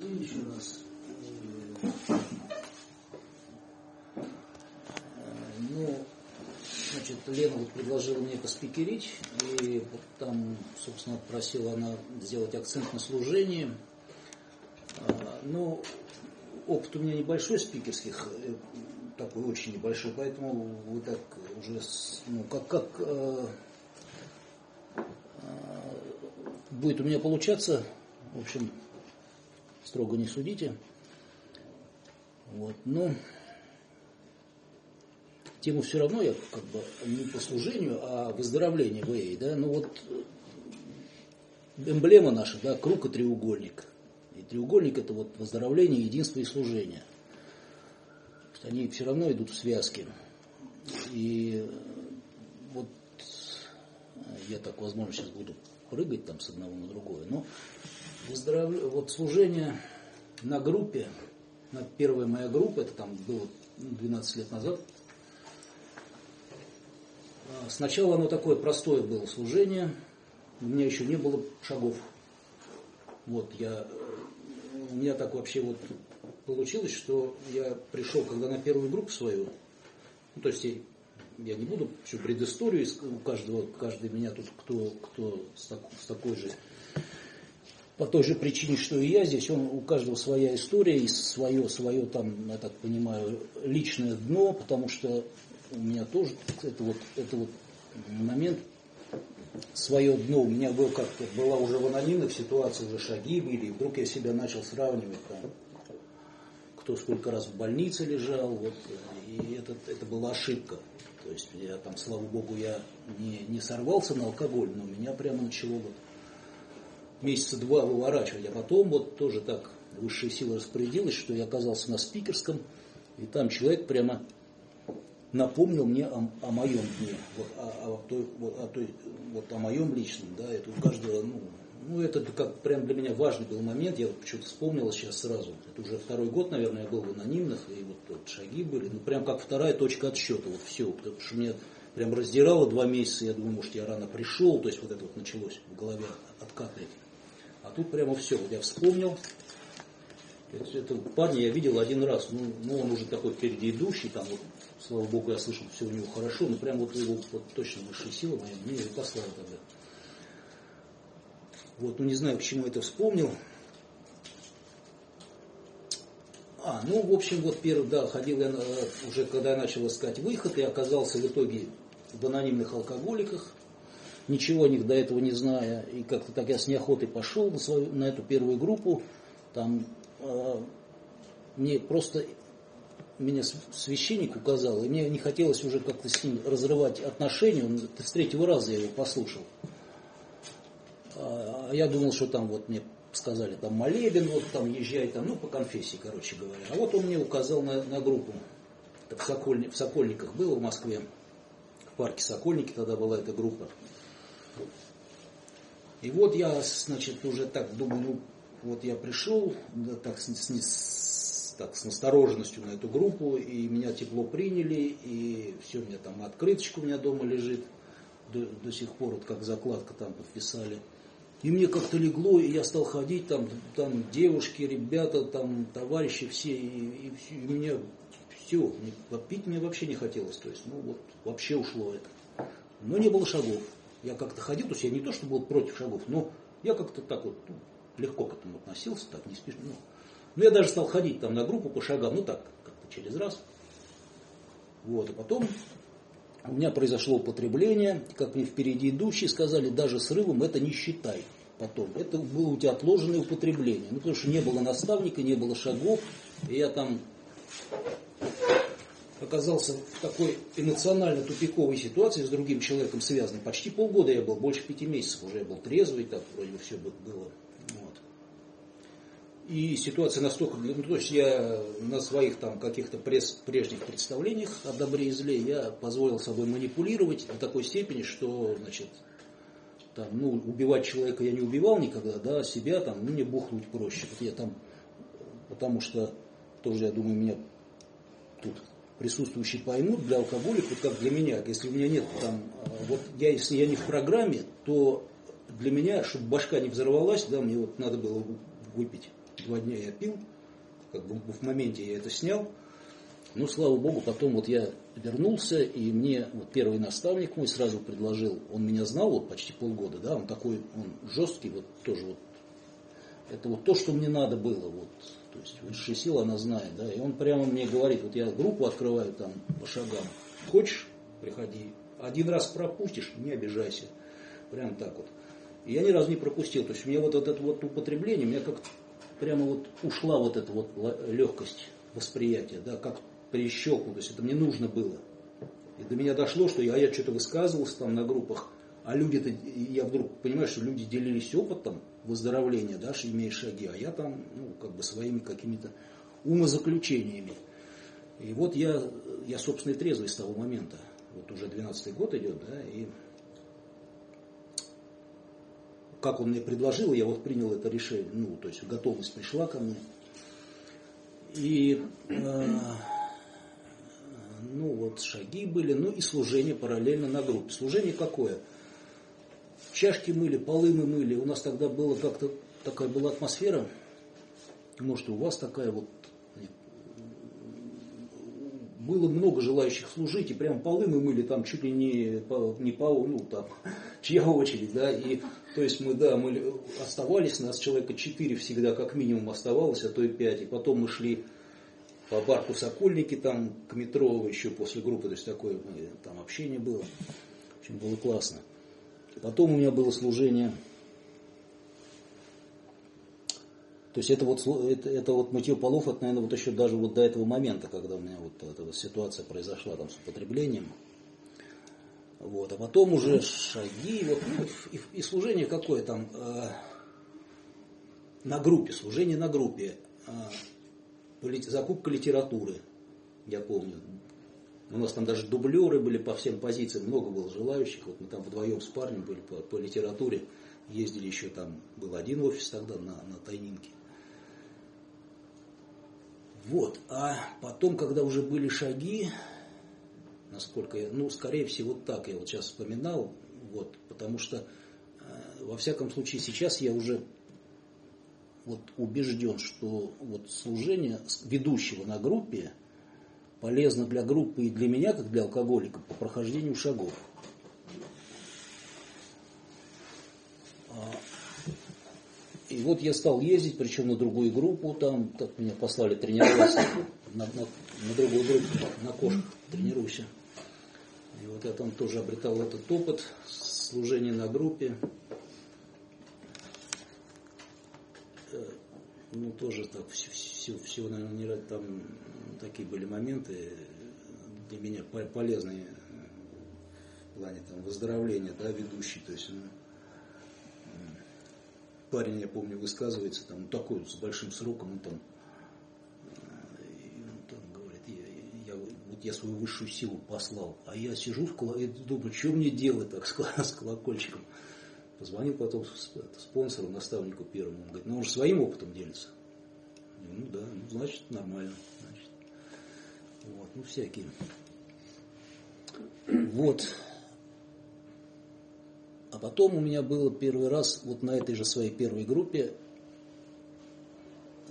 еще раз. Ну, значит, Лена вот предложила мне поспикерить, и вот там, собственно, просила она сделать акцент на служении. Ну, опыт у меня небольшой спикерских, э, такой очень небольшой, поэтому вы так уже, ну, как, как э, э, будет у меня получаться, в общем, строго не судите. Вот, но тему все равно я как бы не по служению, а выздоровлению в да, ну вот эмблема наша, да, круг и треугольник. И треугольник это вот выздоровление, единство и служение. Они все равно идут в связке. И вот я так, возможно, сейчас буду прыгать там с одного на другое, но выздоровление, вот служение на группе, на первая моя группа, это там было 12 лет назад, а, Сначала оно такое простое было служение, у меня еще не было шагов. Вот я, у меня так вообще вот получилось, что я пришел, когда на первую группу свою, ну, то есть я не буду всю предысторию, у каждого, каждый меня тут, кто, кто с, так, с такой же по той же причине, что и я здесь, он, у каждого своя история и свое, свое там, я так понимаю, личное дно, потому что у меня тоже это вот, это вот момент свое дно. У меня был как-то, была уже в анонимных ситуациях, уже шаги были, и вдруг я себя начал сравнивать там, кто сколько раз в больнице лежал, вот, и это, это была ошибка. То есть я там, слава богу, я не, не сорвался на алкоголь, но меня прямо начало вот месяца два выворачивать, а потом вот тоже так высшая сила распорядилась, что я оказался на спикерском, и там человек прямо напомнил мне о, о моем дне, вот, о, о, той, вот, о, той, вот, о моем личном, да, это у каждого, ну, ну, это как прям для меня важный был момент, я вот почему-то вспомнил сейчас сразу, это уже второй год, наверное, я был в анонимных, и вот, вот шаги были, ну, прям как вторая точка отсчета, вот все, потому что меня прям раздирало два месяца, я думаю, может, я рано пришел, то есть вот это вот началось в голове откатывать. Тут прямо все, вот я вспомнил, этого парня я видел один раз, ну, ну он уже такой впереди идущий, там вот, слава богу, я слышал, все у него хорошо, но прям вот его вот, точно высшая сила моя. Мне и послала тогда. Вот, ну не знаю, почему это вспомнил. А, ну, в общем, вот первый, да, ходил я э, уже, когда я начал искать выход, и оказался в итоге в анонимных алкоголиках, ничего о них до этого не зная, и как-то так я с неохотой пошел на, свою, на эту первую группу, там э, мне просто меня священник указал, и мне не хотелось уже как-то с ним разрывать отношения, он, с третьего раза я его послушал. А я думал, что там вот мне сказали, там молебен, вот там езжай, там, ну, по конфессии, короче говоря. А вот он мне указал на, на группу. Так в, Сокольни, в Сокольниках было в Москве, в парке Сокольники тогда была эта группа. И вот я, значит, уже так думаю, ну, вот я пришел, да, так, с, с, так, с настороженностью на эту группу, и меня тепло приняли, и все, у меня там открыточка у меня дома лежит, до, до сих пор, вот как закладка там подписали. И мне как-то легло, и я стал ходить, там, там девушки, ребята, там, товарищи все, и, и, и меня все, пить мне вообще не хотелось, то есть, ну вот, вообще ушло это. Но не было шагов. Я как-то ходил, то есть я не то, что был против шагов, но я как-то так вот ну, легко к этому относился, так не спешно. Ну, ну, я даже стал ходить там на группу по шагам, ну так, как-то через раз. Вот, а потом у меня произошло употребление, как мне впереди идущие сказали, даже срывом это не считай потом. Это было у тебя отложенное употребление. Ну, потому что не было наставника, не было шагов. И я там оказался в такой эмоционально тупиковой ситуации с другим человеком связанным. Почти полгода я был, больше пяти месяцев уже я был трезвый, так вроде бы все было. Вот. И ситуация настолько, ну, то есть я на своих там каких-то прежних представлениях о добре и зле я позволил собой манипулировать до такой степени, что, значит, там, ну, убивать человека я не убивал никогда, да, себя там, ну, мне бухнуть проще. Вот я там, потому что тоже, я думаю, меня тут присутствующие поймут, для алкоголиков, как для меня, если у меня нет там, а, вот я, если я не в программе, то для меня, чтобы башка не взорвалась, да, мне вот надо было выпить. Два дня я пил, как бы в моменте я это снял. Ну, слава богу, потом вот я вернулся, и мне вот первый наставник мой сразу предложил, он меня знал вот почти полгода, да, он такой, он жесткий, вот тоже вот, это вот то, что мне надо было, вот, то есть высшая сила, она знает, да, и он прямо мне говорит, вот я группу открываю там по шагам, хочешь, приходи, один раз пропустишь, не обижайся, прям так вот. И я ни разу не пропустил, то есть у меня вот это вот употребление, у меня как прямо вот ушла вот эта вот легкость восприятия, да, как прищелкнул, то есть это мне нужно было. И до меня дошло, что я, я что-то высказывался там на группах, а люди-то, я вдруг понимаю, что люди делились опытом выздоровления, да, имея шаги, а я там, ну, как бы своими какими-то умозаключениями. И вот я, я собственно, и трезвый с того момента. Вот уже 12-й год идет, да, и как он мне предложил, я вот принял это решение, ну, то есть готовность пришла ко мне. И э, ну вот шаги были, ну и служение параллельно на группе. Служение какое? Чашки мыли, полы мы мыли. У нас тогда было как-то такая была атмосфера, может, у вас такая вот было много желающих служить, и прям полы мы мыли там чуть ли не по, не по, ну там, чья очередь, да, и то есть мы, да, мы оставались, нас человека четыре всегда как минимум оставалось, а то и пять, и потом мы шли по барку Сокольники там к метро еще после группы, то есть такое там общение было. В общем, было классно. Потом у меня было служение. То есть это вот, это, это вот мытье полов, это, наверное, вот еще даже вот до этого момента, когда у меня вот эта вот ситуация произошла там с употреблением. Вот, а потом уже шаги, вот, ну, и, и служение какое там э, на группе, служение на группе. Э, закупка литературы, я помню. У нас там даже дублеры были по всем позициям, много было желающих. Вот мы там вдвоем с парнем были по, по литературе, ездили еще там, был один офис тогда на, на Тайнинке. Вот, а потом, когда уже были шаги, насколько я, ну, скорее всего, так я вот сейчас вспоминал, вот, потому что, э, во всяком случае, сейчас я уже вот убежден, что вот служение ведущего на группе полезно для группы и для меня, как для алкоголика, по прохождению шагов. А, и вот я стал ездить, причем на другую группу, там, как меня послали тренироваться, на, на, на другую группу, на кошках тренируйся. И вот я там тоже обретал этот опыт служения на группе. Ну, тоже так, все, все, все наверное, не, там такие были моменты для меня полезные в плане там, выздоровления, да, ведущий, то есть, ну, парень, я помню, высказывается, там, такой, с большим сроком, он там, и он там говорит, я, я, вот я свою высшую силу послал, а я сижу в и думаю, что мне делать так с колокольчиком. Позвонил потом спонсору, наставнику первому. Он говорит, ну он же своим опытом делится. Ну да, ну значит нормально. Значит. Вот, ну всякие. Вот. А потом у меня было первый раз вот на этой же своей первой группе,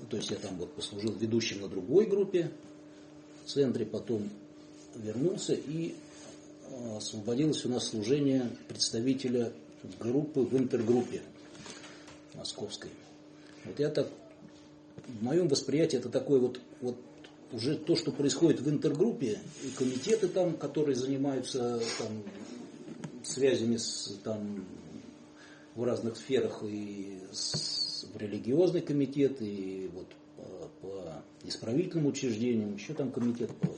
то есть я там вот послужил ведущим на другой группе в центре, потом вернулся и а, освободилось у нас служение представителя группы в интергруппе московской. Вот я так, в моем восприятии это такое вот, вот уже то, что происходит в интергруппе, и комитеты там, которые занимаются там, связями с, там, в разных сферах, и с, в религиозный комитет, и вот по, по исправительным учреждениям, еще там комитет. По,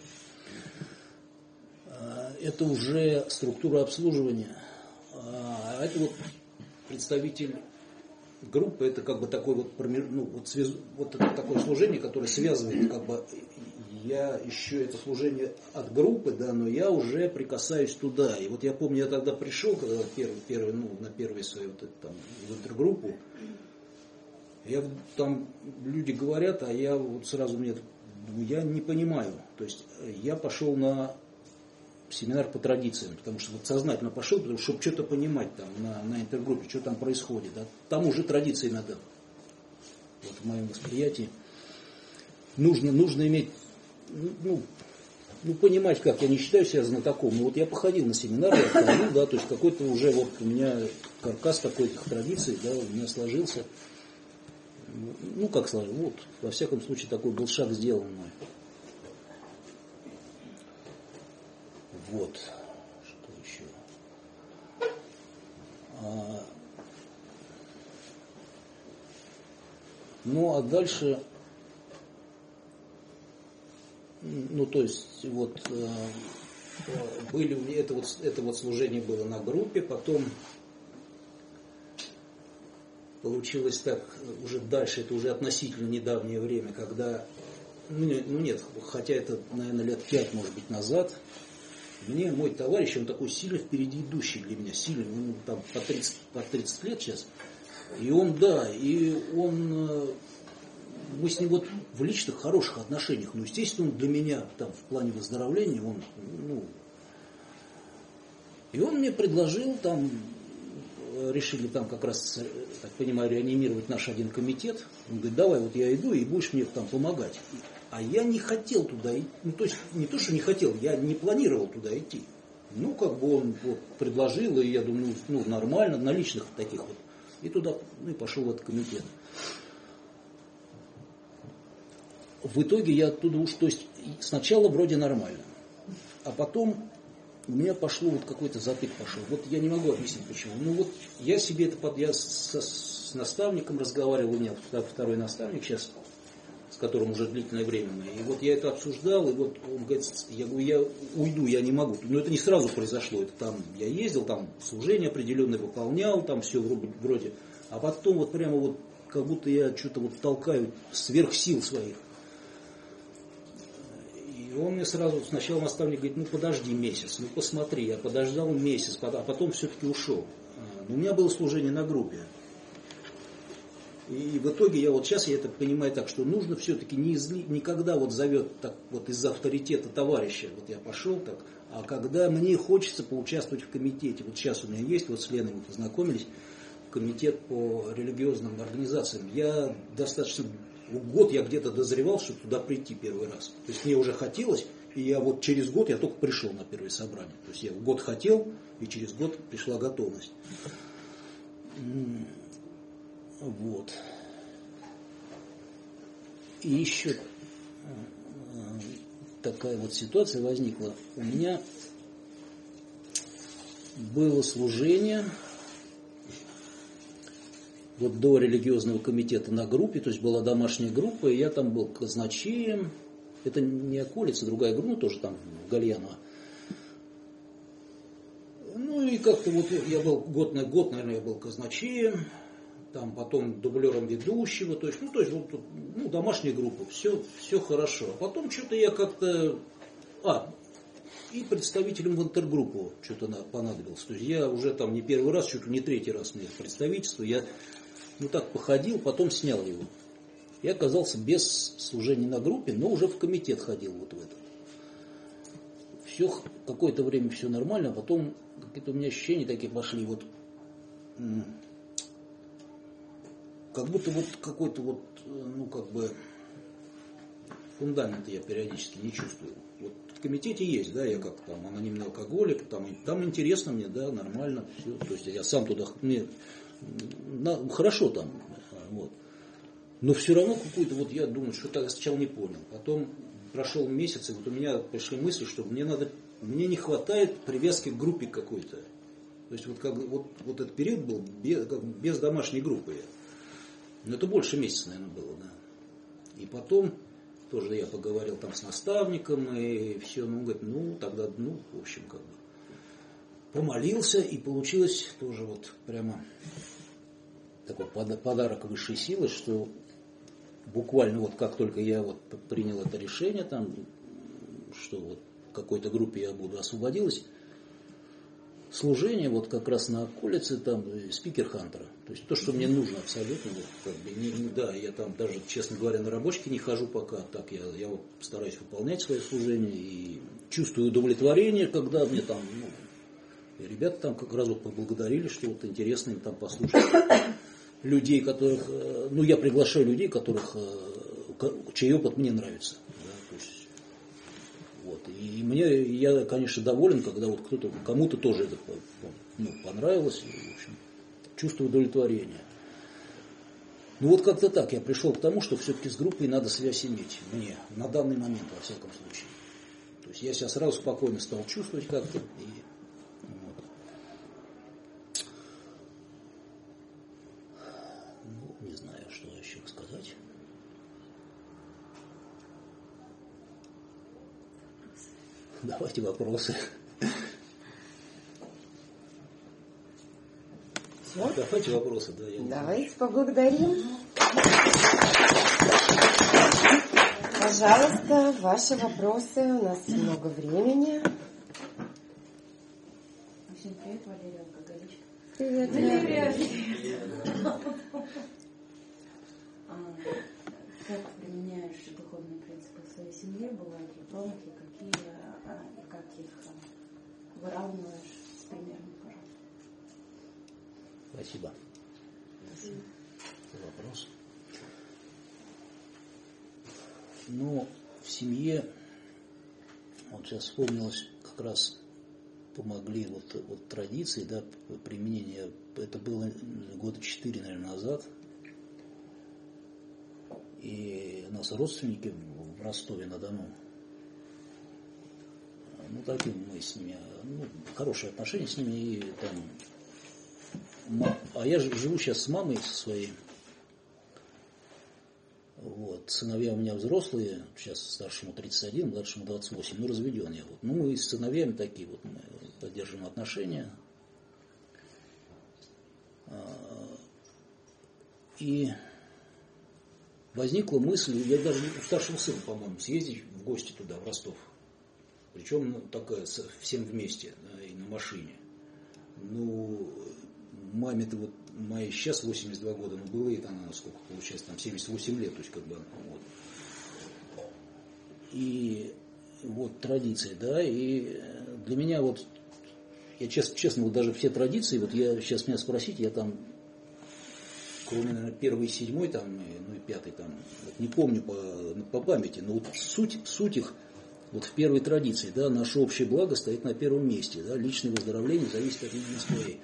а, это уже структура обслуживания а это вот представитель группы, это как бы такой вот, ну, вот, связ, вот это такое служение, которое связывает, как бы, я еще это служение от группы, да, но я уже прикасаюсь туда. И вот я помню, я тогда пришел, когда первый, первый, ну, на первый свою вот эту, там, интергруппу, я там, люди говорят, а я вот сразу мне, я не понимаю. То есть я пошел на семинар по традициям, потому что вот сознательно пошел, потому, чтобы что-то понимать там на, на интергруппе, что там происходит. Да? Там уже традиции надо. вот в моем восприятии. Нужно, нужно иметь, ну, ну, понимать как, я не считаю себя знатоком, но вот я походил на семинары, я ходил, да, то есть какой-то уже вот у меня каркас такой-то традиций, да, у меня сложился. Ну, как сложился, вот, во всяком случае, такой был шаг сделан мной. Вот. Что еще? А... Ну, а дальше ну, то есть, вот, э, были, это вот, это вот служение было на группе, потом получилось так, уже дальше, это уже относительно недавнее время, когда, ну, ну нет, хотя это, наверное, лет пять, может быть, назад, мне мой товарищ, он такой сильно впереди идущий для меня, сильный, ну, там по 30, по 30 лет сейчас, и он, да, и он э, мы с ним вот в личных хороших отношениях, но, естественно, он для меня там в плане выздоровления, он, ну, и он мне предложил там, решили там как раз, так понимаю, реанимировать наш один комитет. Он говорит, давай, вот я иду, и будешь мне там помогать. А я не хотел туда идти. Ну, то есть, не то, что не хотел, я не планировал туда идти. Ну, как бы он вот, предложил, и я думаю, ну, нормально, на личных таких вот. И туда, ну, и пошел в этот комитет. в итоге я оттуда уж, то есть сначала вроде нормально, а потом у меня пошло вот какой-то затык пошел. Вот я не могу объяснить почему. Ну вот я себе это под, я с, с наставником разговаривал, у меня второй наставник сейчас, с которым уже длительное время. И вот я это обсуждал, и вот он говорит, я говорю, я уйду, я не могу. Но это не сразу произошло, это там я ездил, там служение определенное выполнял, там все вроде. А потом вот прямо вот как будто я что-то вот толкаю сверх сил своих. И он мне сразу, сначала наставник говорит, ну подожди месяц, ну посмотри, я подождал месяц, а потом все-таки ушел. А, но у меня было служение на группе. И в итоге я вот сейчас я это понимаю так, что нужно все-таки не изли, никогда вот зовет так вот из-за авторитета товарища, вот я пошел так, а когда мне хочется поучаствовать в комитете, вот сейчас у меня есть, вот с Леной мы познакомились, комитет по религиозным организациям, я достаточно год я где-то дозревал, чтобы туда прийти первый раз. То есть мне уже хотелось, и я вот через год я только пришел на первое собрание. То есть я год хотел, и через год пришла готовность. Вот. И еще э, такая вот ситуация возникла. У меня было служение вот до религиозного комитета на группе, то есть была домашняя группа, и я там был казначеем, это не околица, другая группа, ну тоже там в Гальяново. Ну и как-то вот я был год на год, наверное, я был казначеем, там потом дублером ведущего, то есть, ну, то есть, вот, ну, домашняя группа, все, все хорошо. А потом что-то я как-то, а, и представителем в интергруппу что-то понадобилось. То есть я уже там не первый раз, чуть ли не третий раз мне представительство, я ну так походил, потом снял его. И оказался без служения на группе, но уже в комитет ходил вот в этом. Все, какое-то время все нормально, а потом какие-то у меня ощущения такие пошли, вот как будто вот какой-то вот, ну как бы, фундамент я периодически не чувствую. Вот в комитете есть, да, я как там анонимный алкоголик, там, там интересно мне, да, нормально, все. То есть я сам туда, мне на, хорошо там, вот. Но все равно какую-то, вот я думаю, что я сначала не понял. Потом прошел месяц, и вот у меня пришли мысли, что мне надо, мне не хватает привязки к группе какой-то. То есть вот, как, вот, вот этот период был без, как, без домашней группы. Но это больше месяца, наверное, было, да. И потом тоже я поговорил там с наставником, и все, ну, говорит, ну, тогда, ну, в общем, как бы, помолился, и получилось тоже вот прямо такой подарок высшей силы, что буквально вот как только я вот принял это решение, там, что вот в какой-то группе я буду освободилась, служение вот как раз на улице там спикер Хантера. То есть то, что мне нужно абсолютно, вот, как бы, не, не, да, я там даже, честно говоря, на рабочке не хожу пока, так я, я вот стараюсь выполнять свое служение и чувствую удовлетворение, когда мне там, ну, ребята там как раз вот поблагодарили, что вот интересно им там послушать. людей, которых, э, ну я приглашаю людей, которых, чей опыт мне нравится. Вот. И мне, я, конечно, доволен, когда вот кто-то, кому-то тоже это ну, понравилось, и, в общем, чувство удовлетворения. Ну вот как-то так я пришел к тому, что все-таки с группой надо связь иметь, мне, на данный момент, во всяком случае. То есть я себя сразу спокойно стал чувствовать как-то. И, вот. Ну, не знаю, что еще сказать. Давайте вопросы. Все? Давайте вопросы, да. Я Давайте поблагодарим. Пожалуйста, ваши вопросы. У нас много времени. Всем привет, Валерия Алкоголичка. Привет, Валерия. А, Как применяешь духовные принципы в своей семье? Бывают ли промахи? Какие? И как их выравниваешь с пожалуйста? Спасибо. За вопрос. Ну, в семье, вот сейчас вспомнилось, как раз помогли вот, вот традиции, да, применения. Это было года четыре, наверное, назад. И у нас родственники в Ростове-на-Дону. Ну, таким мы с ними, ну, хорошие отношения с ними, и там Ма- А я живу сейчас с мамой со своей. Вот. Сыновья у меня взрослые, сейчас старшему 31, младшему 28, ну разведен я. Вот. Ну мы с сыновьями такие вот, мы поддерживаем отношения. А, И возникла мысль, я даже у старшего по-моему, съездить в гости туда, в Ростов. Причем ну, такая, всем вместе, да, и на машине. Ну, маме-то вот моей сейчас 82 года, но было ей она сколько получается, там 78 лет, то есть как бы, вот. И вот традиции, да, и для меня вот, я честно, честно, вот даже все традиции, вот я сейчас меня спросить, я там, кроме, наверное, первой и седьмой, там, ну и пятой, там, вот не помню по, по памяти, но вот суть, суть их, вот в первой традиции, да, наше общее благо стоит на первом месте, да, личное выздоровление зависит от личности своей.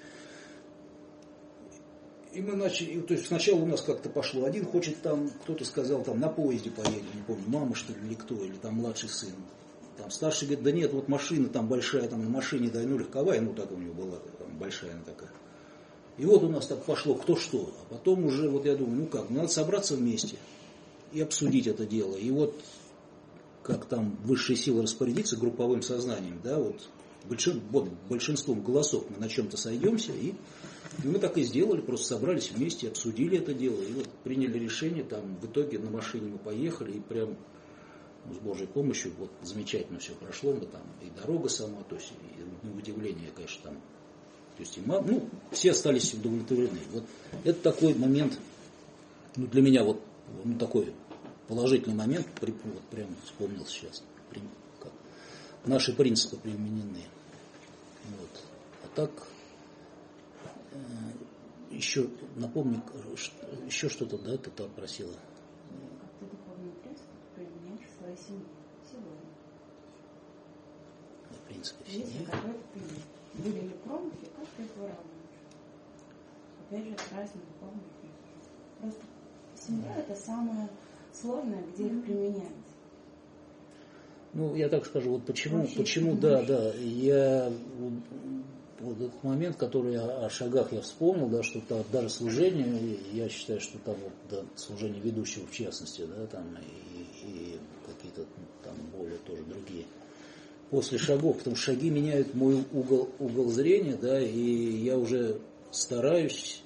И мы начали, то есть сначала у нас как-то пошло, один хочет там, кто-то сказал, там на поезде поедем, не помню, мама что ли, или кто, или там младший сын. Там старший говорит, да нет, вот машина там большая, там на машине, да, ну легковая, ну так у него была, там большая она такая. И вот у нас так пошло, кто что. А потом уже, вот я думаю, ну как, надо собраться вместе и обсудить это дело. И вот как там высшие силы распорядиться групповым сознанием, да, вот, большин, вот большинством голосов мы на чем-то сойдемся, и мы так и сделали, просто собрались вместе, обсудили это дело, и вот приняли решение, там, в итоге на машине мы поехали, и прям ну, с Божьей помощью вот замечательно все прошло, мы там, и дорога сама, то есть, и, ну, удивление, конечно, там, то есть, и ну, все остались удовлетворены. Вот это такой момент, ну, для меня вот, ну, такой положительный момент, вот прям вспомнил сейчас, как наши принципы применены. Вот. А так, э, еще напомни, ш- еще что-то, да, ты там просила. Ты духовный принцип применяешь в своей семье сегодня? В принципе, в Если семье. ты были ли промахи, как ты их выравниваешь? Опять же, разные духовные принципы. Просто семья это самое сложное, где их применять. Ну, я так скажу, вот почему, Вообще почему, да, да, я вот, этот момент, который о, о шагах я вспомнил, да, что там даже служение, я считаю, что там вот, да, служение ведущего в частности, да, там и, и какие-то там более тоже другие. После шагов, потому что шаги меняют мой угол, угол зрения, да, и я уже стараюсь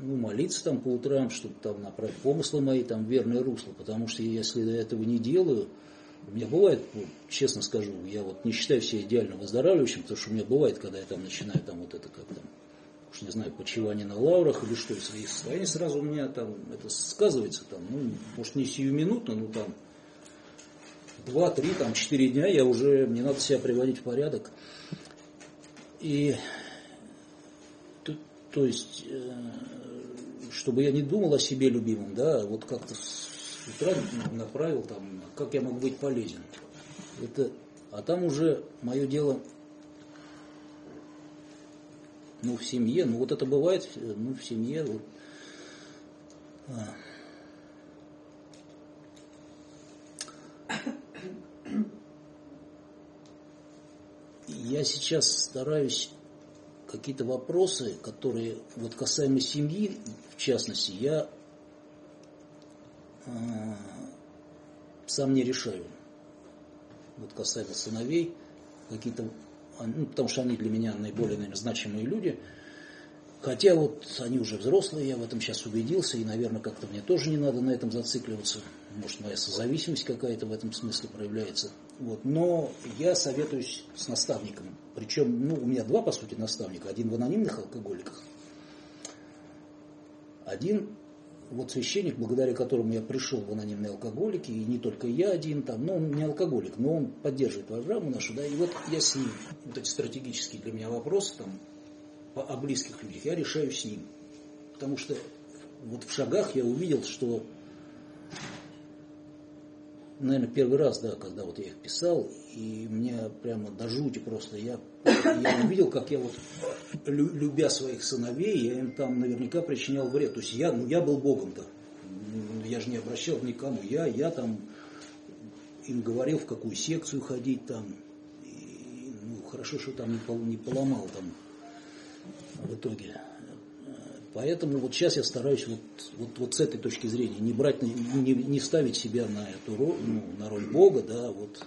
ну, молиться там по утрам, чтобы там направить помыслы мои там в верное русло, потому что если я этого не делаю, у меня бывает, ну, честно скажу, я вот не считаю себя идеально выздоравливающим, потому что у меня бывает, когда я там начинаю там вот это как там, уж не знаю, почивание на лаврах или что, свои состояния, сразу у меня там это сказывается там, ну, может не сиюминутно, но там два, три, там четыре дня я уже, мне надо себя приводить в порядок. И то, то есть э, чтобы я не думал о себе любимом, да, вот как-то с утра направил там, как я могу быть полезен. Это, а там уже мое дело, ну, в семье, ну, вот это бывает, ну, в семье, вот, а. Я сейчас стараюсь какие-то вопросы, которые вот касаемо семьи, в частности, я э, сам не решаю. Вот касаемо сыновей, какие-то, ну, потому что они для меня наиболее, наверное, значимые люди. Хотя вот они уже взрослые, я в этом сейчас убедился, и, наверное, как-то мне тоже не надо на этом зацикливаться. Может, моя созависимость какая-то в этом смысле проявляется. Вот. Но я советуюсь с наставником. Причем, ну, у меня два, по сути, наставника. Один в анонимных алкоголиках. Один вот священник, благодаря которому я пришел в анонимные алкоголики, и не только я один там, но он не алкоголик, но он поддерживает программу нашу, да, и вот я с ним, вот эти стратегические для меня вопросы там, по, о близких людях, я решаю с ним. Потому что вот в шагах я увидел, что наверное, первый раз, да, когда вот я их писал, и мне прямо до жути просто, я, я увидел, как я вот, любя своих сыновей, я им там наверняка причинял вред. То есть я, ну, я был Богом-то, я же не обращал никому, я, я там им говорил, в какую секцию ходить там, и, ну, хорошо, что там не, пол, не поломал там в итоге. Поэтому вот сейчас я стараюсь вот, вот, вот с этой точки зрения не брать, не, не ставить себя на эту роль, ну, на роль Бога, да, вот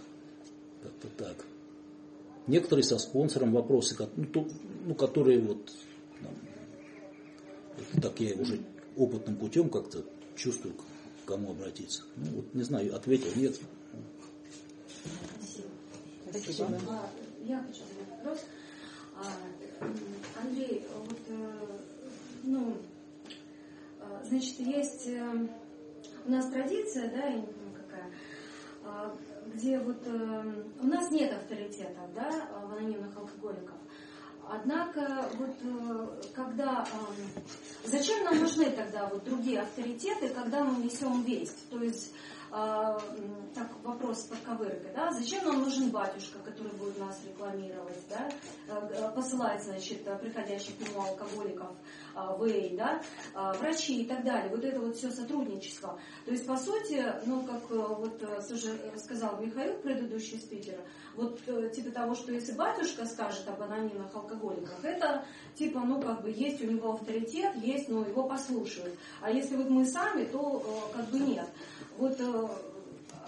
как-то так. Некоторые со спонсором вопросы, ну, то, ну которые вот там, так я уже опытным путем как-то чувствую, к кому обратиться. Ну, вот, не знаю, ответил, нет. Спасибо. Спасибо. А, я хочу задать вопрос. А, Андрей, вот э, ну, а, значит, есть э, у нас традиция, да, я не помню какая, а, где вот э, у нас нет авторитетов, да, в анонимных алкоголиков. Однако, вот э, когда... Зачем нам нужны тогда вот другие авторитеты, когда мы несем весть? То есть так, вопрос с подковыркой, да, зачем нам нужен батюшка, который будет нас рекламировать, да, э, э, посылать, значит, приходящих к нему алкоголиков а, в эй, да, а, врачи и так далее, вот это вот все сотрудничество. То есть, по сути, ну, как э, вот уже сказал Михаил, предыдущий спикер, вот типа того, что если батюшка скажет об анонимных алкоголиках, это типа, ну, как бы есть у него авторитет, есть, но его послушают. А если вот мы сами, то как бы нет. Вот э,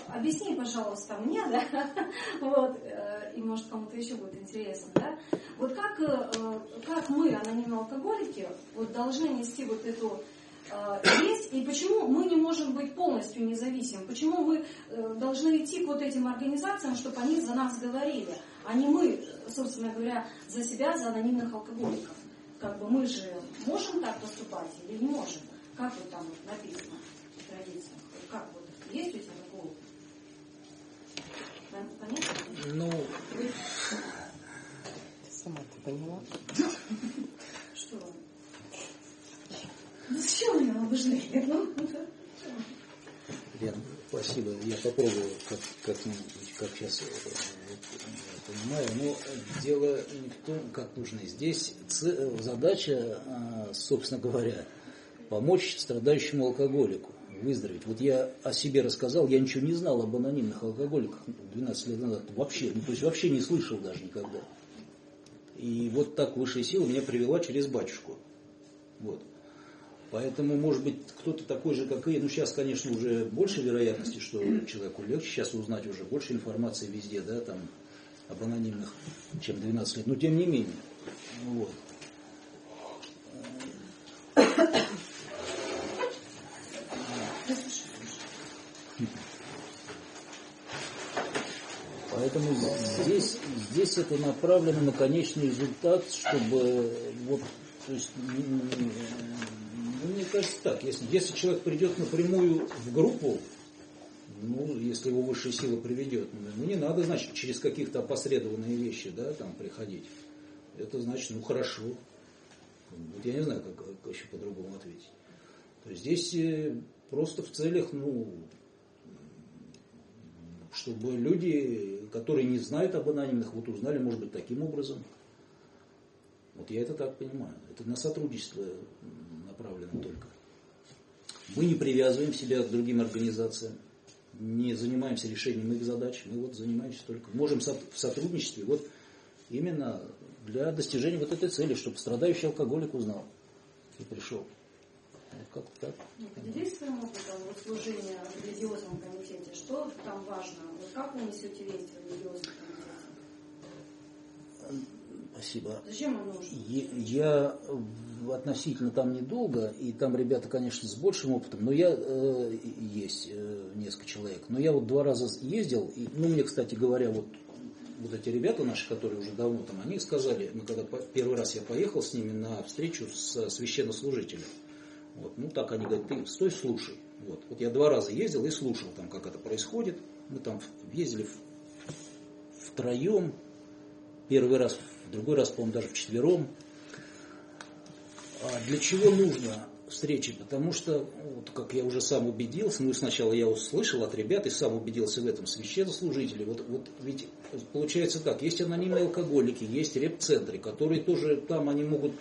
объясни, пожалуйста, мне, да, вот, э, и может кому-то еще будет интересно, да, вот как, э, как мы, анонимные алкоголики, вот должны нести вот эту весть, и почему мы не можем быть полностью независимы, почему мы должны идти к вот этим организациям, чтобы они за нас говорили, а не мы, собственно говоря, за себя, за анонимных алкоголиков. Как бы мы же можем так поступать или не можем? Как вот там написано в традициях? Как вот есть у тебя такой опыт? Понятно? Ну, сама ты поняла. Что? Ну зачем нужны? Ну, Лен, спасибо. Я попробую как, как-нибудь, как сейчас понимаю. Но дело не в том, как нужны. Здесь задача, а, собственно говоря, помочь страдающему алкоголику выздороветь. Вот я о себе рассказал, я ничего не знал об анонимных алкоголиках 12 лет назад. Вообще, ну, то есть вообще не слышал даже никогда. И вот так высшая сила меня привела через батюшку. Вот. Поэтому, может быть, кто-то такой же, как и. Ну, сейчас, конечно, уже больше вероятности, что человеку легче сейчас узнать уже больше информации везде, да, там, об анонимных, чем 12 лет. Но тем не менее. Вот. Поэтому здесь, это направлено на конечный результат, чтобы вот, то есть, ну, мне кажется так, если, если человек придет напрямую в группу, ну, если его высшая сила приведет, ну, не надо, значит, через каких-то опосредованные вещи, да, там, приходить. Это значит, ну, хорошо. Вот я не знаю, как, как еще по-другому ответить. То есть здесь э, просто в целях, ну, чтобы люди, которые не знают об анонимных, вот узнали, может быть, таким образом. Вот я это так понимаю. Это на сотрудничество направлено только. Мы не привязываем себя к другим организациям, не занимаемся решением их задач, мы вот занимаемся только, можем в сотрудничестве, вот именно для достижения вот этой цели, чтобы страдающий алкоголик узнал и пришел. Вот как так. Ну, поделись своим опытом вот, служения в религиозном комитете. Что там важно? Вот как вы несете весть в религиозном комитете? Спасибо. Зачем он нужен? Я относительно там недолго, и там ребята, конечно, с большим опытом, но я э, есть э, несколько человек. Но я вот два раза ездил, и, ну, мне, кстати говоря, вот вот эти ребята наши, которые уже давно там, они сказали, мы когда первый раз я поехал с ними на встречу с священнослужителем, вот, ну так они говорят, ты стой, слушай. Вот, вот я два раза ездил и слушал там, как это происходит. Мы там ездили втроем, первый раз, в другой раз, по-моему, даже вчетвером. А для чего нужно встречи? Потому что, вот, как я уже сам убедился, ну сначала я услышал от ребят и сам убедился в этом, священнослужители, вот, вот ведь получается так, есть анонимные алкоголики, есть реп-центры, которые тоже там, они могут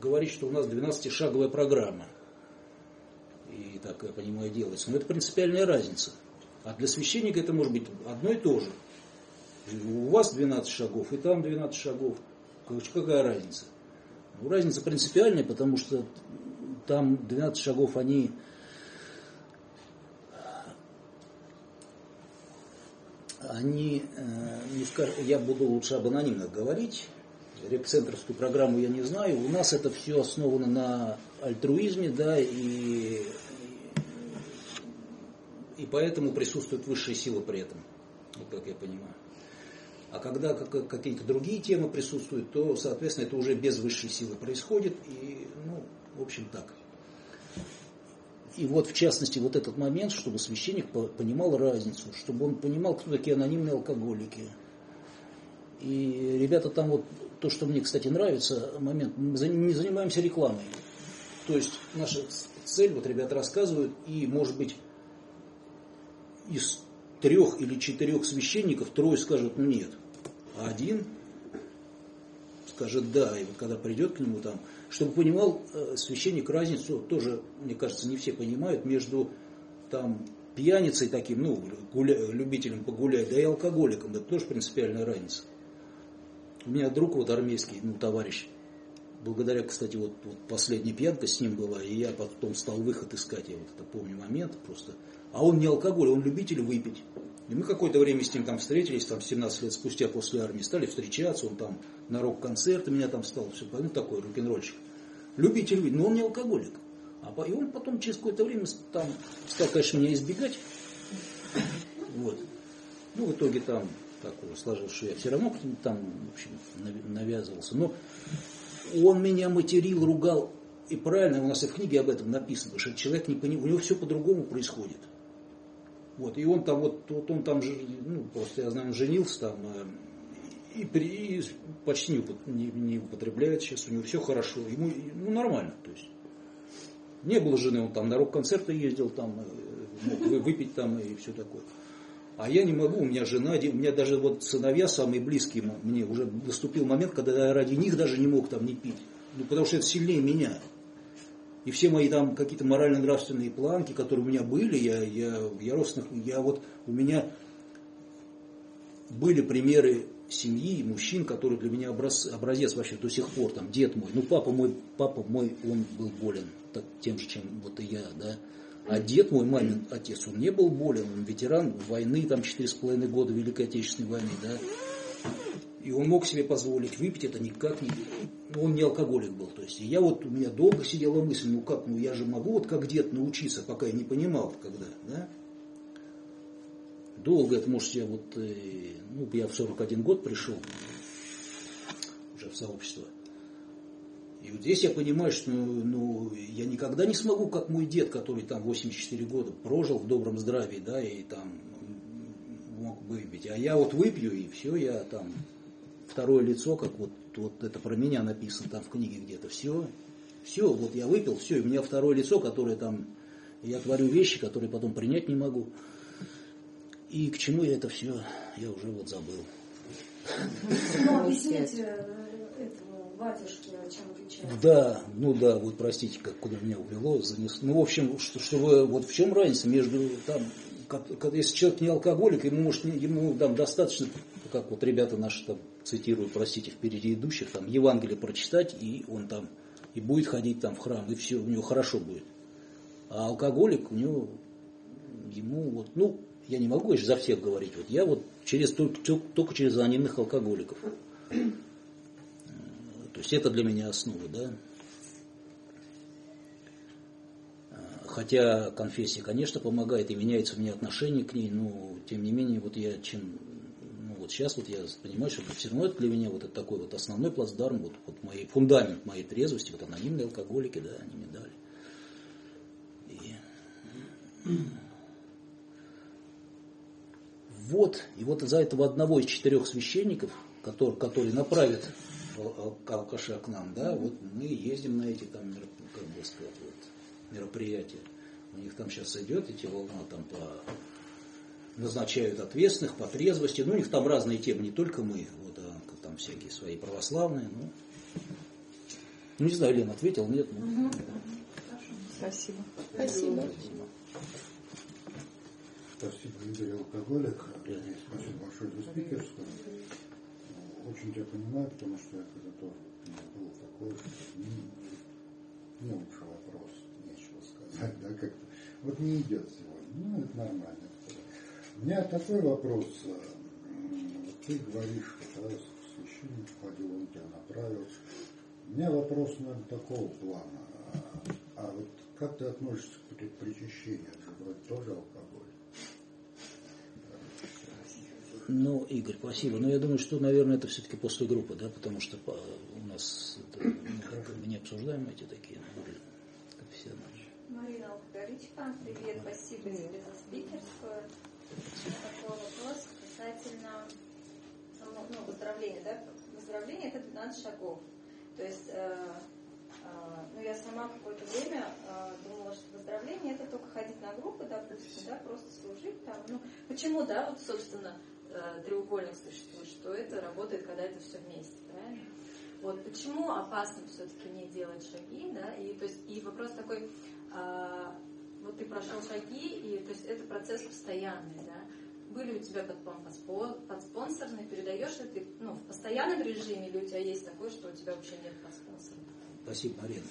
говорить, что у нас 12-шаговая программа. И так, я понимаю, делается. Но это принципиальная разница. А для священника это может быть одно и то же. У вас 12 шагов, и там 12 шагов. Какая разница? Ну, разница принципиальная, потому что там 12 шагов, они они, э, не скажу, я буду лучше об анонимных говорить, репцентровскую программу я не знаю. У нас это все основано на альтруизме, да, и, и поэтому присутствуют высшие силы при этом, вот как я понимаю. А когда какие-то другие темы присутствуют, то, соответственно, это уже без высшей силы происходит. И, ну, в общем, так. И вот, в частности, вот этот момент, чтобы священник понимал разницу, чтобы он понимал, кто такие анонимные алкоголики. И ребята там вот то, что мне, кстати, нравится, момент, мы не занимаемся рекламой. То есть наша цель, вот ребята рассказывают, и, может быть, из трех или четырех священников трое скажут нет, а один скажет да, и вот когда придет к нему там, чтобы понимал э, священник разницу, тоже, мне кажется, не все понимают, между там пьяницей таким, ну, гуля, любителем погулять, да и алкоголиком, это тоже принципиальная разница. У меня друг вот армейский, ну, товарищ, благодаря, кстати, вот, вот последняя пьянка с ним была, и я потом стал выход искать, я вот это помню момент просто. А он не алкоголь, он любитель выпить. И мы какое-то время с ним там встретились, там 17 лет спустя после армии, стали встречаться, он там на рок-концерты меня там стал, все, ну такой рок-н-ролльщик. Любитель выпить, но он не алкоголик. А, и он потом через какое-то время там стал, конечно, меня избегать. Вот. Ну, в итоге там так уже сложилось, что я все равно там, в общем, навязывался. Но он меня материл, ругал. И правильно, у нас и в книге об этом написано, что человек не понимает, у него все по-другому происходит. Вот, и он там, вот, вот он там, ну, просто я знаю, женился там, э, и, при, и почти не, не, не употребляет сейчас, у него все хорошо, ему ну, нормально, то есть. Не было жены, он там на рок-концерты ездил, там, э, мог выпить там и все такое. А я не могу, у меня жена, у меня даже вот сыновья самые близкие мне, уже наступил момент, когда я ради них даже не мог там не пить. Ну, потому что это сильнее меня. И все мои там какие-то морально-нравственные планки, которые у меня были, я, я, я рос, я вот, у меня были примеры семьи, мужчин, которые для меня образ, образец вообще до сих пор, там, дед мой, ну, папа мой, папа мой, он был болен так, тем же, чем вот и я, да, а дед мой, мамин отец, он не был болен, он ветеран войны, там, четыре с половиной года Великой Отечественной войны, да. И он мог себе позволить выпить это никак не... Он не алкоголик был. То есть я вот, у меня долго сидела мысль, ну как, ну я же могу вот как дед научиться, пока я не понимал, когда, да. Долго это, может, я вот, э, ну, я в 41 год пришел уже в сообщество. И вот здесь я понимаю, что ну, я никогда не смогу, как мой дед, который там 84 года прожил в добром здравии, да, и там мог выпить. А я вот выпью, и все, я там второе лицо, как вот, вот это про меня написано там в книге где-то, все. Все, вот я выпил, все, и у меня второе лицо, которое там, я творю вещи, которые потом принять не могу. И к чему я это все, я уже вот забыл. Но объясните отличается. Да, ну да, вот простите, как куда меня увело, занес. Ну, в общем, что, чтобы, вот в чем разница между там, как, если человек не алкоголик, ему может ему там достаточно, как вот ребята наши там цитируют, простите, впереди идущих, там Евангелие прочитать, и он там и будет ходить там в храм, и все, у него хорошо будет. А алкоголик, у него, ему вот, ну, я не могу конечно, за всех говорить, вот я вот через, только, только через анонимных алкоголиков. Есть это для меня основа, да. Хотя конфессия, конечно, помогает и меняется у меня отношение к ней, но тем не менее, вот я чем ну, вот сейчас вот я понимаю, что все равно это для меня вот это такой вот основной плацдарм, вот, вот мой фундамент моей трезвости, вот анонимные алкоголики, да, они мне дали. И... Вот, и вот из-за этого одного из четырех священников, который, который направит алкаша к нам, да, вот мы ездим на эти там, как бы сказать, вот, мероприятия. У них там сейчас идет эти волна там по назначают ответственных по трезвости. Ну, у них там разные темы, не только мы, вот, а там всякие свои православные. Ну, ну не знаю, Лен ответил, нет? Ну. Спасибо. Спасибо. Спасибо, Игорь Алкоголик. Спасибо большое за спикерскую. Очень тебя понимаю, потому что я когда то был такой, не, не лучше вопрос, нечего сказать, да, как-то. Вот не идет сегодня. Ну, это нормально. У меня такой вопрос. Вот ты говоришь, что священник ходил, он тебя направил. У меня вопрос, наверное, такого плана. А вот как ты относишься к причащению? Это же вроде тоже алкоголь. Ну, Игорь, спасибо. Но я думаю, что, наверное, это все-таки после группы, да, потому что у нас это, мы не обсуждаем эти такие конфессиональные. Марина Алкоголичка, привет, спасибо тебе за спикерскую. Такой вопрос касательно ну, выздоровления, да? Выздоровление это 12 шагов. То есть, э, э, ну, я сама какое-то время э, думала, что выздоровление это только ходить на группы, допустим, да, просто служить там. Ну, почему, да, вот, собственно, э, треугольник существует, что это работает, когда это все вместе, правильно? Вот почему опасно все-таки не делать шаги, да, и то есть и вопрос такой, э, вот ты прошел шаги, и то есть это процесс постоянный, да. Были у тебя потом подспонсорные, передаешь ли ты ну, в постоянном режиме, или у тебя есть такое, что у тебя вообще нет подспонсорных? Спасибо, Марина.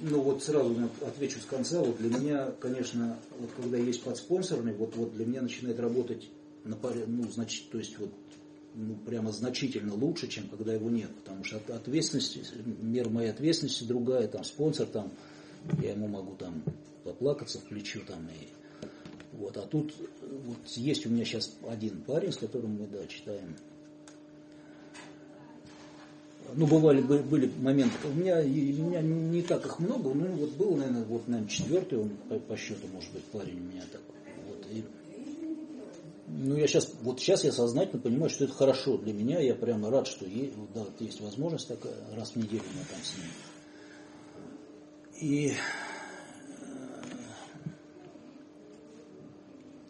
Ну вот сразу отвечу с конца. Вот для меня, конечно, вот когда есть подспонсорный, вот, вот для меня начинает работать на паре, ну, значит, то есть вот ну, прямо значительно лучше, чем когда его нет. Потому что ответственность, мера моей ответственности другая, там спонсор там я ему могу там поплакаться в плечо там и вот, а тут вот есть у меня сейчас один парень, с которым мы, да, читаем. Ну, бывали, были моменты, у меня, у меня не так их много, ну, вот был, наверное, вот, наверное, четвертый, он по, по счету, может быть, парень у меня такой. Вот, и, ну, я сейчас, вот сейчас я сознательно понимаю, что это хорошо для меня, я прямо рад, что есть, да, есть возможность такая, раз в неделю мы там с ним и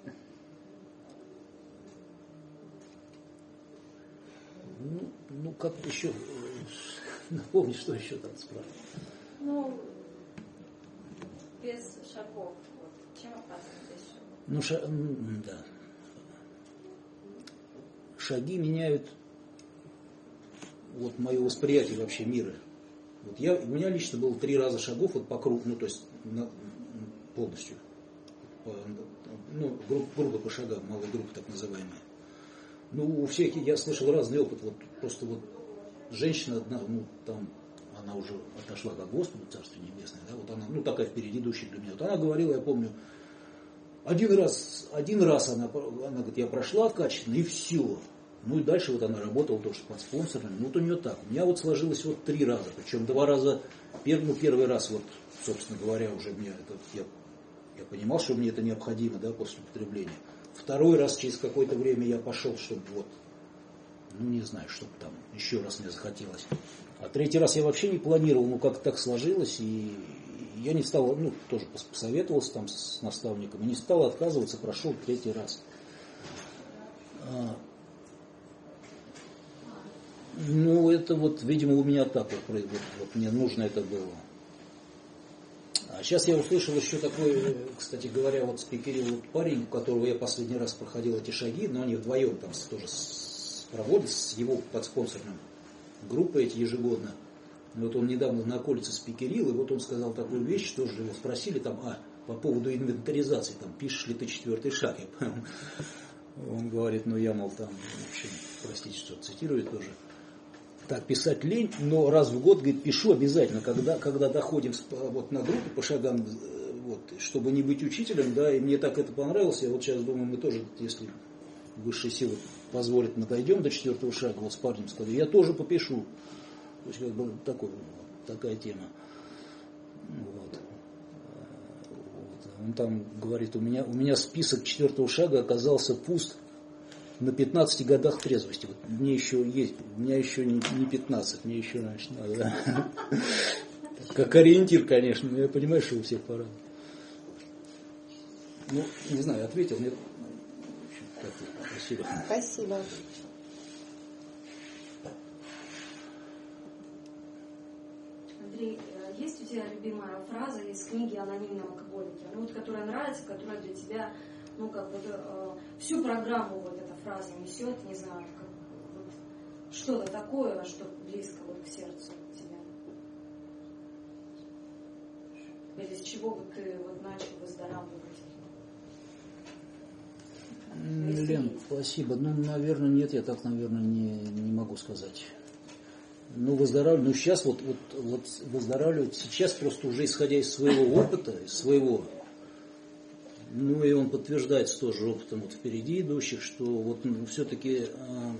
э, ну, ну как еще, э, напомни, что еще там спрашивать. Ну, без шагов. Вот. Чем опасно без шагов? Ну, ша, да. Шаги меняют вот мое восприятие вообще мира. Вот я, у меня лично было три раза шагов вот по кругу, ну то есть на, полностью. По, ну, грубо, грубо по шагам, малая группа так называемая. Ну, у всех я слышал разный опыт. Вот просто вот женщина одна, ну, там, она уже отошла к Господу, Царство Небесное, да, вот она, ну, такая впереди идущая для меня. Вот она говорила, я помню, один раз, один раз она, она говорит, я прошла качественно, и все. Ну и дальше вот она работала тоже под спонсорами. Ну вот у нее так. У меня вот сложилось вот три раза. Причем два раза, первый, ну, первый раз вот, собственно говоря, уже мне это, я, я понимал, что мне это необходимо, да, после употребления. Второй раз через какое-то время я пошел, чтобы вот ну не знаю, что там еще раз мне захотелось. А третий раз я вообще не планировал, ну как так сложилось, и я не стал, ну тоже посоветовался там с наставником, и не стал отказываться, прошел третий раз. А, ну, это вот, видимо, у меня так вот, вот, вот мне нужно это было. А сейчас я услышал еще такой, кстати говоря, вот спикерил вот парень, у которого я последний раз проходил эти шаги, но они вдвоем там тоже проводят с его подспонсорным группой эти ежегодно. Вот он недавно на колице спикерил, и вот он сказал такую вещь, что же его спросили там, а, по поводу инвентаризации, там, пишешь ли ты четвертый шаг, я понял. Он говорит, ну я, мол, там, в общем, простите, что цитирую тоже, так, писать лень, но раз в год, говорит, пишу обязательно, когда, когда доходим вот на группу по шагам, э, вот, чтобы не быть учителем, да, и мне так это понравилось, я вот сейчас думаю, мы тоже, если высшие силы позволят, мы дойдем до четвертого шага, вот с парнем сказали, я тоже попишу. То есть, как бы, такой, такая тема. Вот. вот. Он там говорит, у меня, у меня список четвертого шага оказался пуст на 15 годах трезвости. Вот мне еще есть, у меня еще не, не 15, мне еще значит, надо. Как ориентир, конечно, но я понимаю, что у всех пора. Ну, не знаю, ответил, нет. Спасибо. Спасибо. Андрей, э, есть у тебя любимая фраза из книги «Анонимного алкоголика», ну, вот, которая нравится, которая для тебя ну, как вот, э, всю программу вот эта фраза несет, не знаю, как, вот, что-то такое, что близко вот к сердцу тебя. Или с чего бы ты вот начал выздоравливать? Лен, спасибо. Ну, наверное, нет, я так, наверное, не, не могу сказать. Ну, выздоравливаю. Ну, сейчас вот, вот, вот выздоравливать, сейчас просто уже исходя из своего опыта, из своего ну и он подтверждается тоже опытом вот впереди идущих, что вот ну, все-таки э,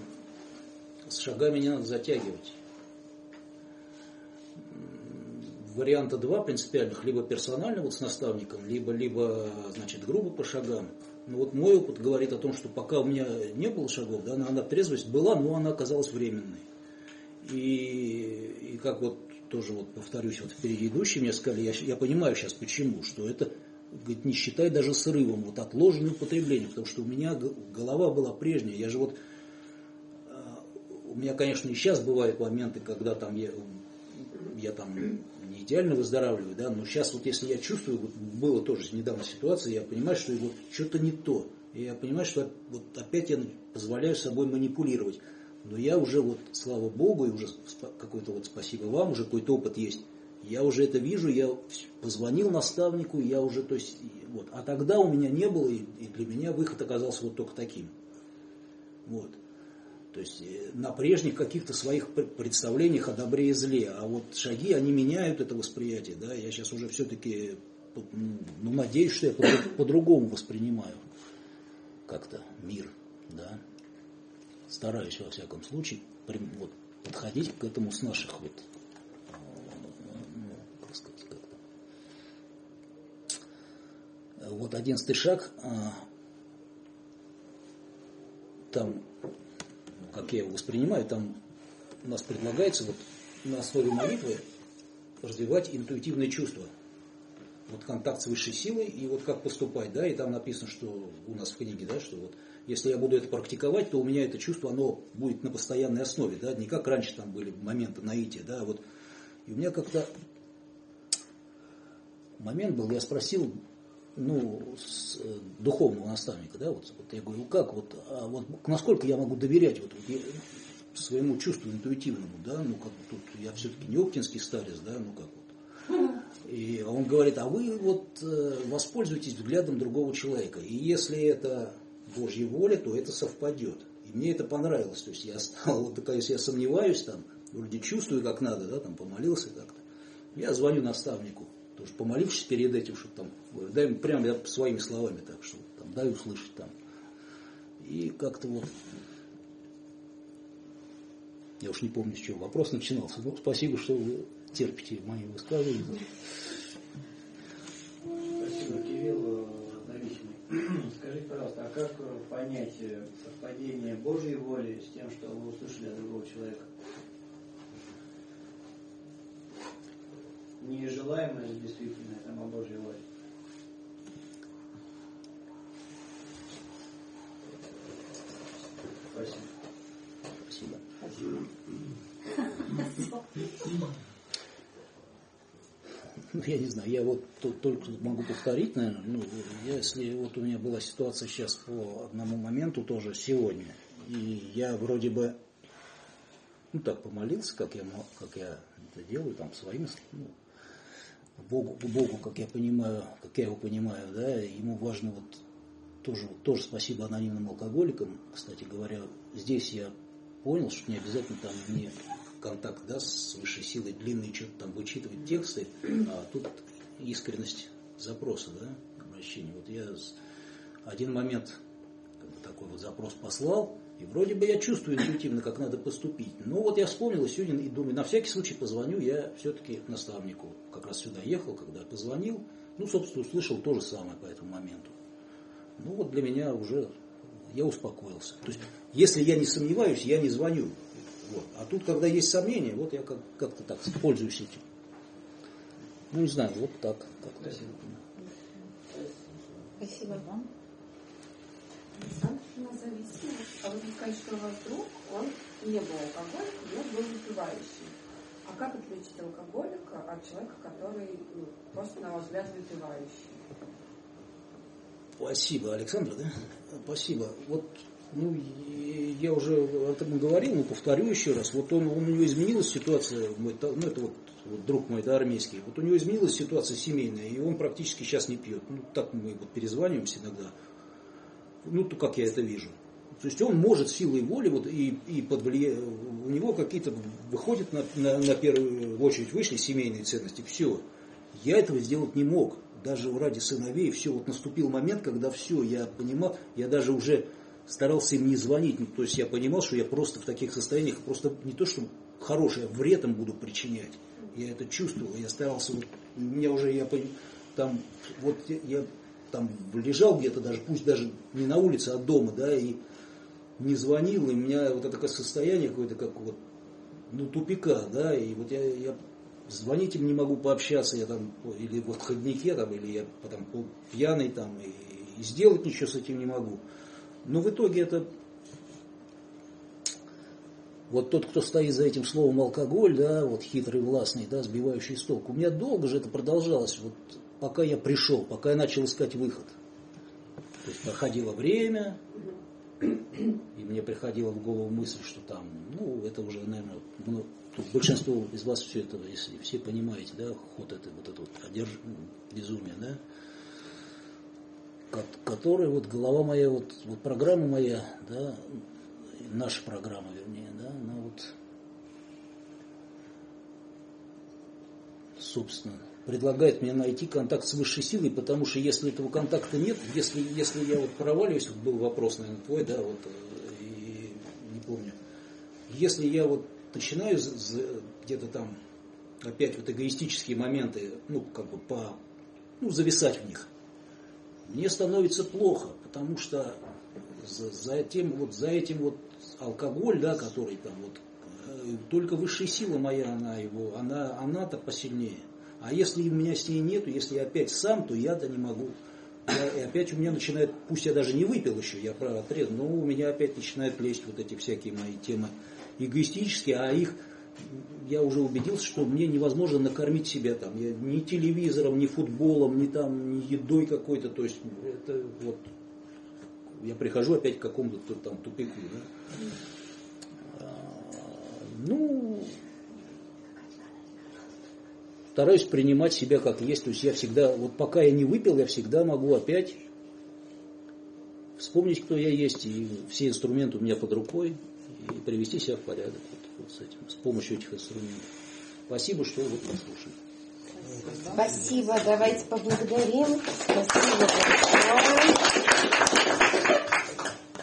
с шагами не надо затягивать. Варианта два принципиальных, либо персонально вот с наставником, либо, либо значит, грубо по шагам. Ну вот мой опыт говорит о том, что пока у меня не было шагов, да, она, она трезвость была, но она оказалась временной. И, и как вот тоже вот повторюсь, вот впереди идущие мне сказали, я, я понимаю сейчас почему, что это говорит, не считай даже срывом, вот отложенное употребление, потому что у меня голова была прежняя, я же вот, э, у меня, конечно, и сейчас бывают моменты, когда там я, я там идеально выздоравливаю, да, но сейчас вот если я чувствую, вот было тоже недавно ситуация, я понимаю, что вот что-то не то, и я понимаю, что вот опять я позволяю собой манипулировать, но я уже вот, слава Богу, и уже какой-то вот спасибо вам, уже какой-то опыт есть, я уже это вижу, я позвонил наставнику, я уже, то есть, вот. А тогда у меня не было, и, для меня выход оказался вот только таким. Вот. То есть э, на прежних каких-то своих представлениях о добре и зле. А вот шаги, они меняют это восприятие. Да? Я сейчас уже все-таки ну, надеюсь, что я по-другому воспринимаю как-то мир. Да? Стараюсь, во всяком случае, вот, подходить к этому с наших вот вот одиннадцатый шаг, а, там, как я его воспринимаю, там у нас предлагается вот на основе молитвы развивать интуитивные чувства. Вот контакт с высшей силой и вот как поступать, да, и там написано, что у нас в книге, да, что вот если я буду это практиковать, то у меня это чувство, оно будет на постоянной основе, да, не как раньше там были моменты наития, да, вот. И у меня как-то момент был, я спросил ну, с, э, духовного наставника, да, вот, вот я говорю, как, вот, а вот насколько я могу доверять вот, вот своему чувству интуитивному, да, ну как тут я все-таки не оптинский старец, да, ну как вот. И он говорит, а вы вот э, воспользуйтесь взглядом другого человека, и если это Божья воля, то это совпадет. И мне это понравилось, то есть я стал, вот такая, если я сомневаюсь там, вроде чувствую как надо, да, там помолился как-то, я звоню наставнику, тоже помолившись перед этим, чтобы там, дай прямо я своими словами так, что там, дай услышать там. И как-то вот, я уж не помню, с чего вопрос начинался. Ну, спасибо, что вы терпите мои высказывания. Спасибо, Кирилл, зависимый. Скажите, пожалуйста, а как понять совпадение Божьей воли с тем, что вы услышали от другого человека? Нежелаемое же действительно там о Божьей воле. Спасибо. Ну, я не знаю, я вот только могу повторить, наверное, ну, если вот у меня была ситуация сейчас по одному моменту тоже сегодня, и я вроде бы, ну так, помолился, как я, как я это делаю, там, своими, ну, Богу, Богу, как я понимаю, как я его понимаю, да, ему важно вот тоже, тоже спасибо анонимным алкоголикам, кстати говоря, здесь я понял, что не обязательно там мне контакт да, с высшей силой, длинный что-то там вычитывать тексты, а тут искренность запроса, да, обращения. Вот я один момент как бы, такой вот запрос послал, и вроде бы я чувствую интуитивно, как надо поступить. Но вот я вспомнил сегодня и думаю, на всякий случай позвоню я все-таки наставнику. Как раз сюда ехал, когда позвонил, ну, собственно, услышал то же самое по этому моменту. Ну, вот для меня уже я успокоился. То есть, если я не сомневаюсь, я не звоню. Вот. А тут, когда есть сомнения, вот я как- как-то так пользуюсь этим. Ну, не знаю, вот так. так Спасибо. Спасибо. Назовите. А вы сказали, что у вас друг, он не был алкоголиком, но был выпивающий. А как отличить алкоголика от человека, который ну, просто, на ваш взгляд, выпивающий? Спасибо, Александр, да? Спасибо. Вот, ну, я уже об этом говорил, но повторю еще раз. Вот он, он, у него изменилась ситуация, ну, это вот, вот друг мой, да, армейский. Вот у него изменилась ситуация семейная, и он практически сейчас не пьет. Ну, так мы вот перезваниваемся иногда. Ну, то как я это вижу. То есть он может силой воли, вот, и, и под влия- у него какие-то выходят на, на, на первую очередь вышли семейные ценности. Все. Я этого сделать не мог. Даже ради сыновей. Все, вот наступил момент, когда все, я понимал, я даже уже старался им не звонить. Ну, То есть я понимал, что я просто в таких состояниях, просто не то, что хорошее, а вред им буду причинять. Я это чувствовал, я старался, вот, у меня уже, я там, вот я там лежал где-то даже, пусть даже не на улице, а дома, да, и не звонил, и у меня вот это такое состояние какое-то, как вот, ну, тупика, да, и вот я, я звонить им не могу пообщаться, я там, или в отходнике, там, или я потом пьяный, там, и, и сделать ничего с этим не могу. Но в итоге это вот тот, кто стоит за этим словом алкоголь, да, вот хитрый, властный, да, сбивающий с толку, у меня долго же это продолжалось, вот пока я пришел, пока я начал искать выход. То есть проходило время, и мне приходила в голову мысль, что там, ну, это уже, наверное, ну, тут большинство из вас все это, если все понимаете, да, ход это, вот это вот одерж... ну, безумие, да, ко- который вот голова моя, вот, вот программа моя, да, наша программа, вернее, да, она вот, собственно, предлагает мне найти контакт с высшей силой, потому что если этого контакта нет, если, если я вот проваливаюсь, вот был вопрос, наверное, твой, да, вот, э, и не помню, если я вот начинаю где-то там опять вот эгоистические моменты, ну, как бы по, ну, зависать в них, мне становится плохо, потому что за, за этим вот за этим вот алкоголь, да, который там вот э, только высшая сила моя, она его, она, она-то посильнее. А если у меня с ней нету, если я опять сам, то я-то не могу. И опять у меня начинает, пусть я даже не выпил еще, я про отрез, но у меня опять начинают лезть вот эти всякие мои темы эгоистические, а их я уже убедился, что мне невозможно накормить себя там, я, ни телевизором, ни футболом, ни там, ни едой какой-то, то есть это вот я прихожу опять к какому-то там тупику, да. А, Ну, стараюсь принимать себя как есть, то есть я всегда, вот пока я не выпил, я всегда могу опять вспомнить, кто я есть, и все инструменты у меня под рукой, и привести себя в порядок вот, вот с этим, с помощью этих инструментов. Спасибо, что вы послушали. Спасибо, давайте поблагодарим. Спасибо большое.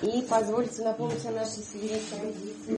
И позвольте напомнить о нашей сегодняшней традиции.